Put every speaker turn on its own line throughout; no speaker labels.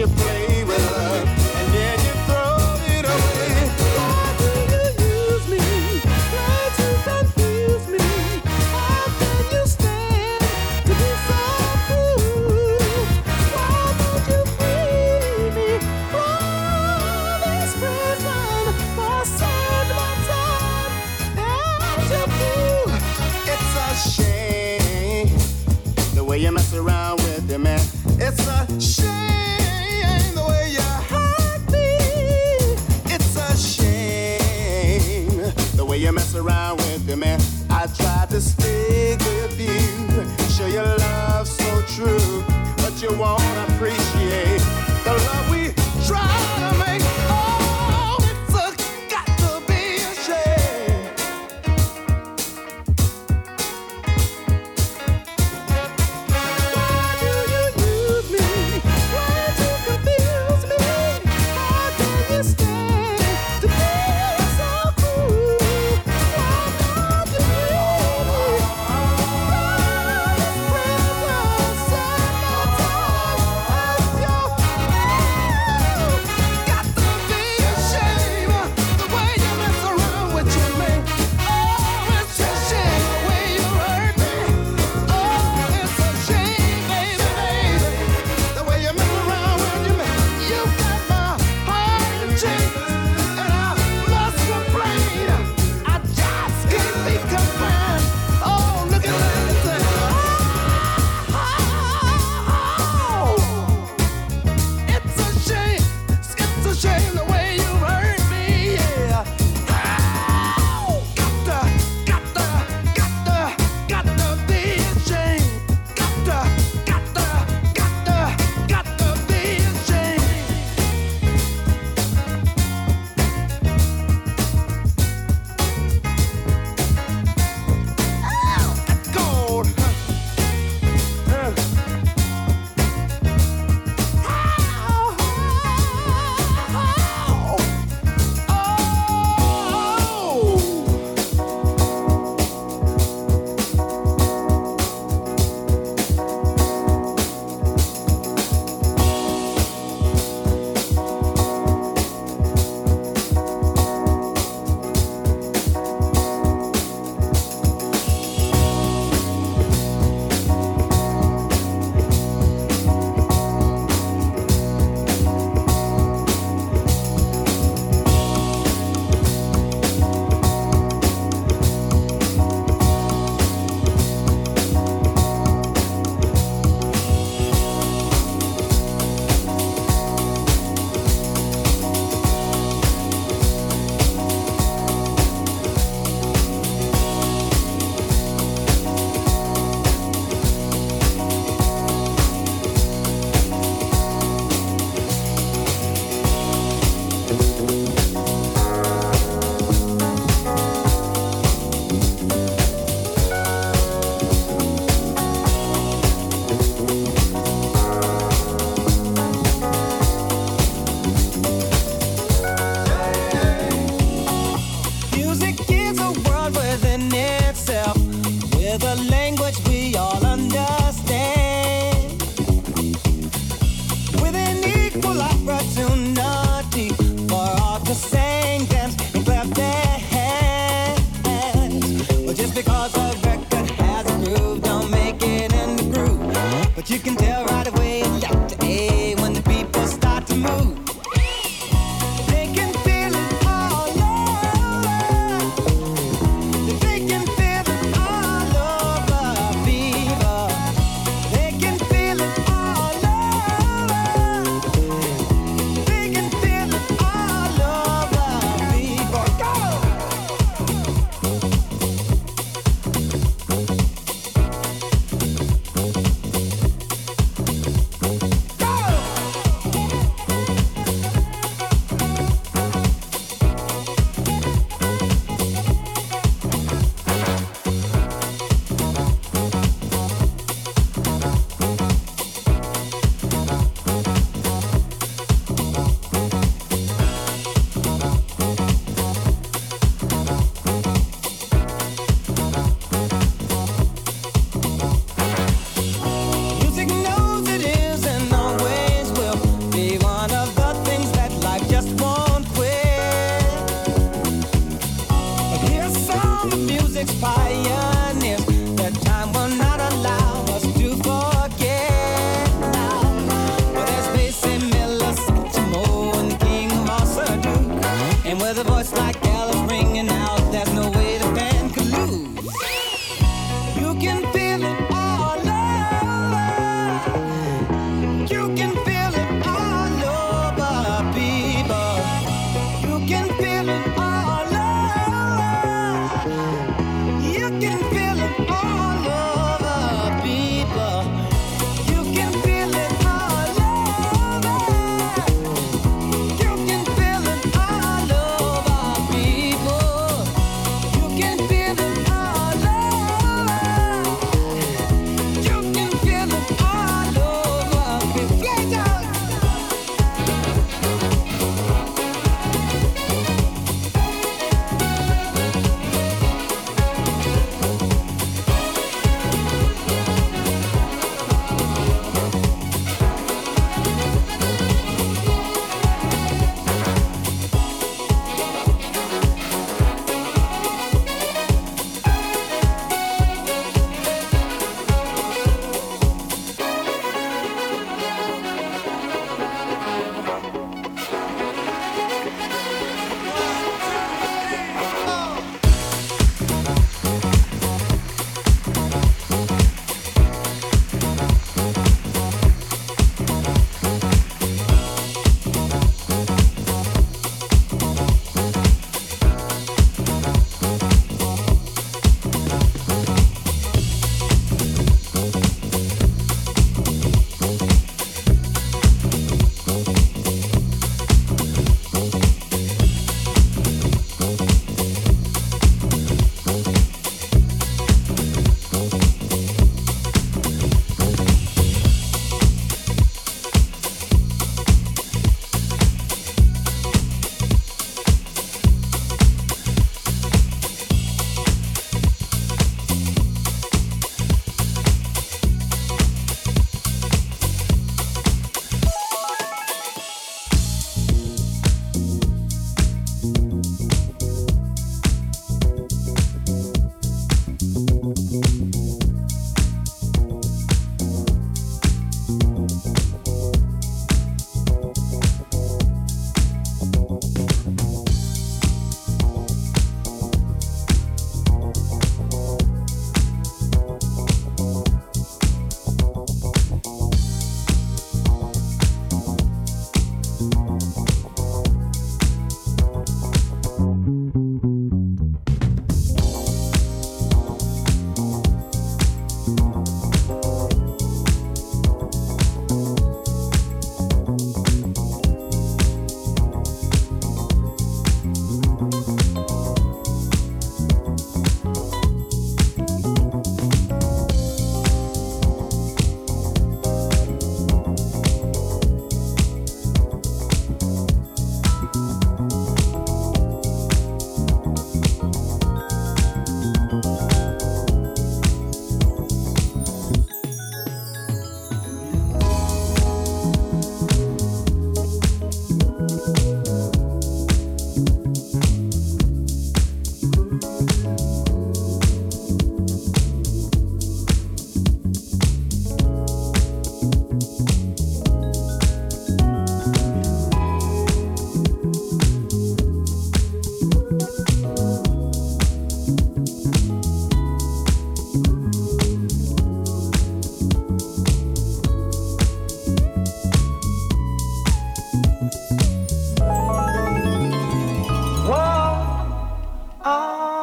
your play.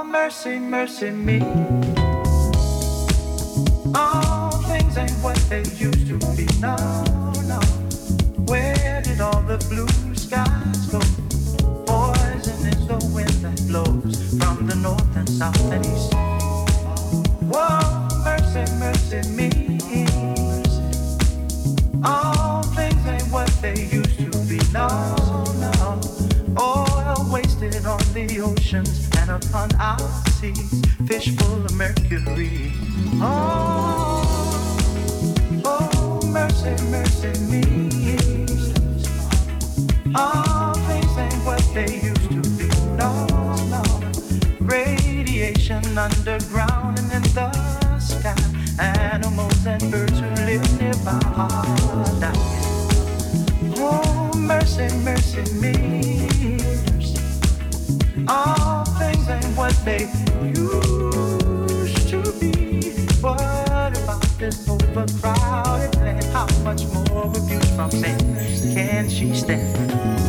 Mercy, mercy me. All things ain't what they used to be. No, no. Where did all the blue skies go? Poison is the wind that blows from the north and south and east. Whoa, mercy, mercy me. All things ain't what they used to be. No, no. Oil wasted on the oceans and upon our seas. Fish full of mercury. Oh, oh, mercy, mercy me. All things ain't what they used to be. No, no. Radiation underground and in the sky. Animals and birds who live nearby are dying. Oh, mercy, mercy me. Ain't what they used to be. What about this overcrowded land? How much more abuse from Satan can she stand?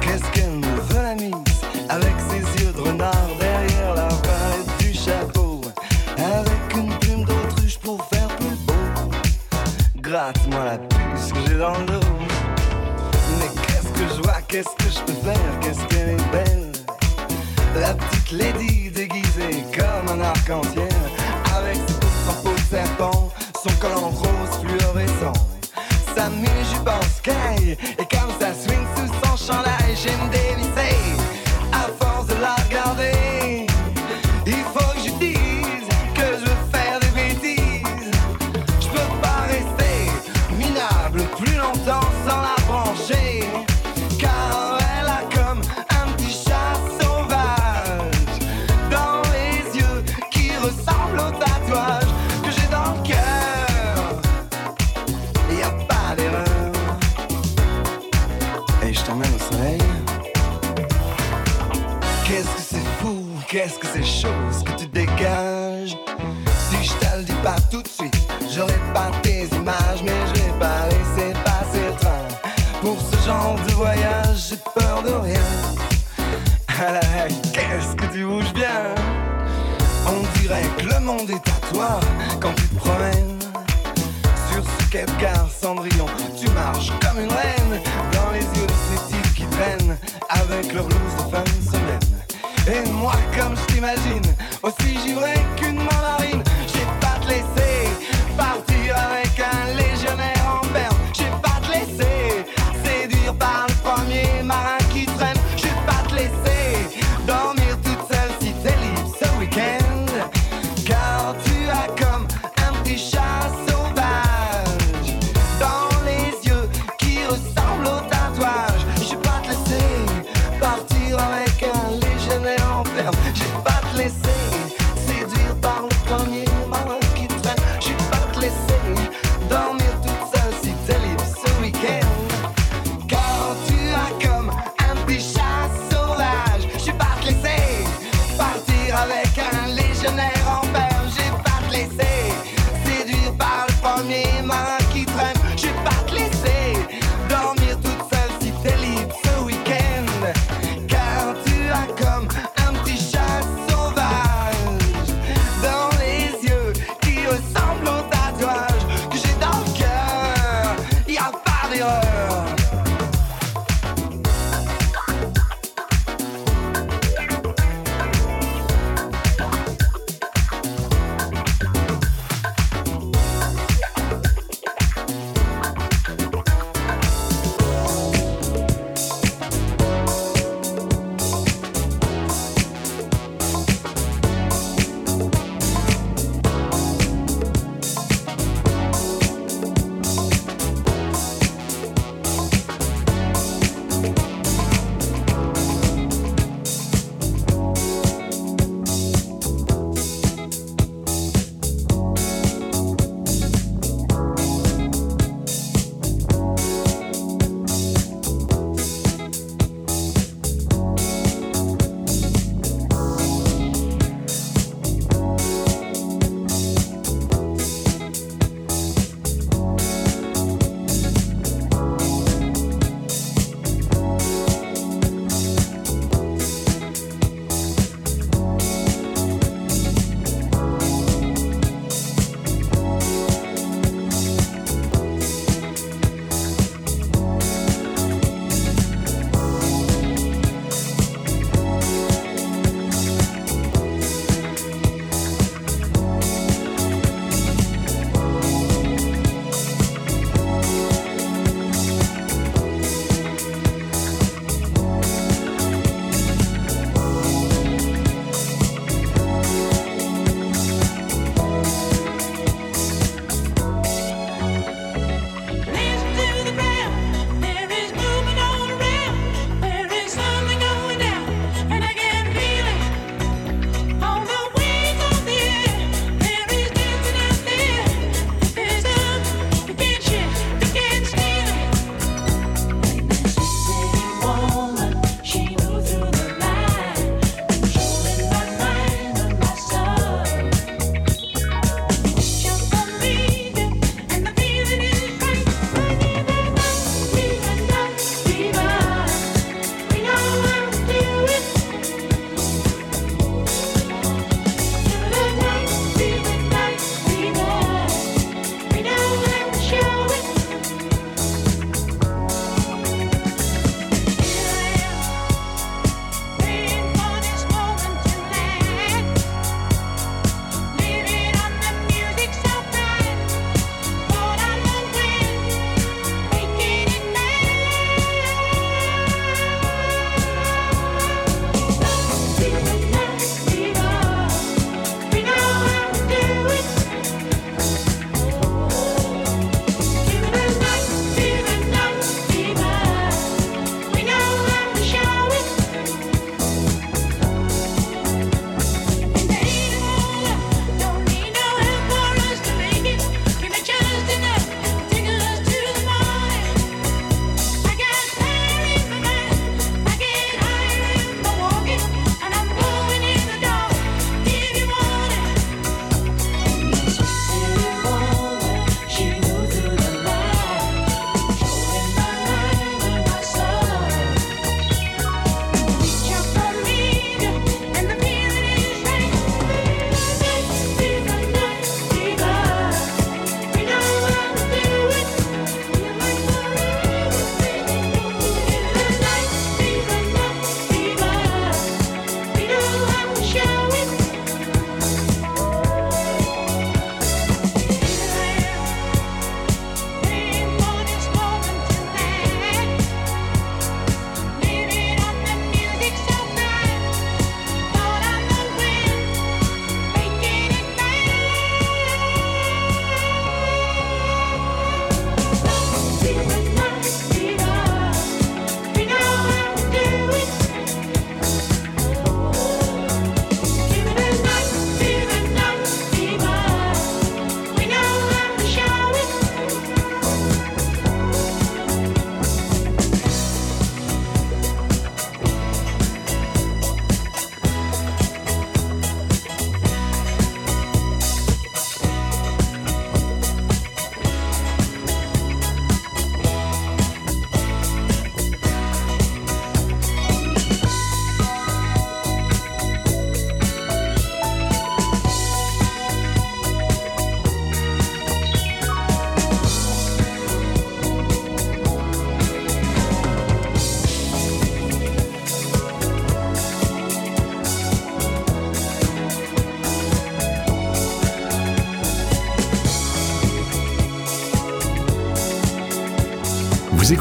qu'est-ce qu'elle nous veut la mise avec ses yeux de renard derrière la valette du chapeau, avec une plume d'autruche pour faire plus beau. Gratte-moi la puce que j'ai dans le dos. Mais qu'est-ce que je vois, qu'est-ce que je peux faire, qu'est-ce qu'elle est belle? La petite lady déguisée comme un arc-en-ciel, avec ses pouces en de serpent, son collant rose.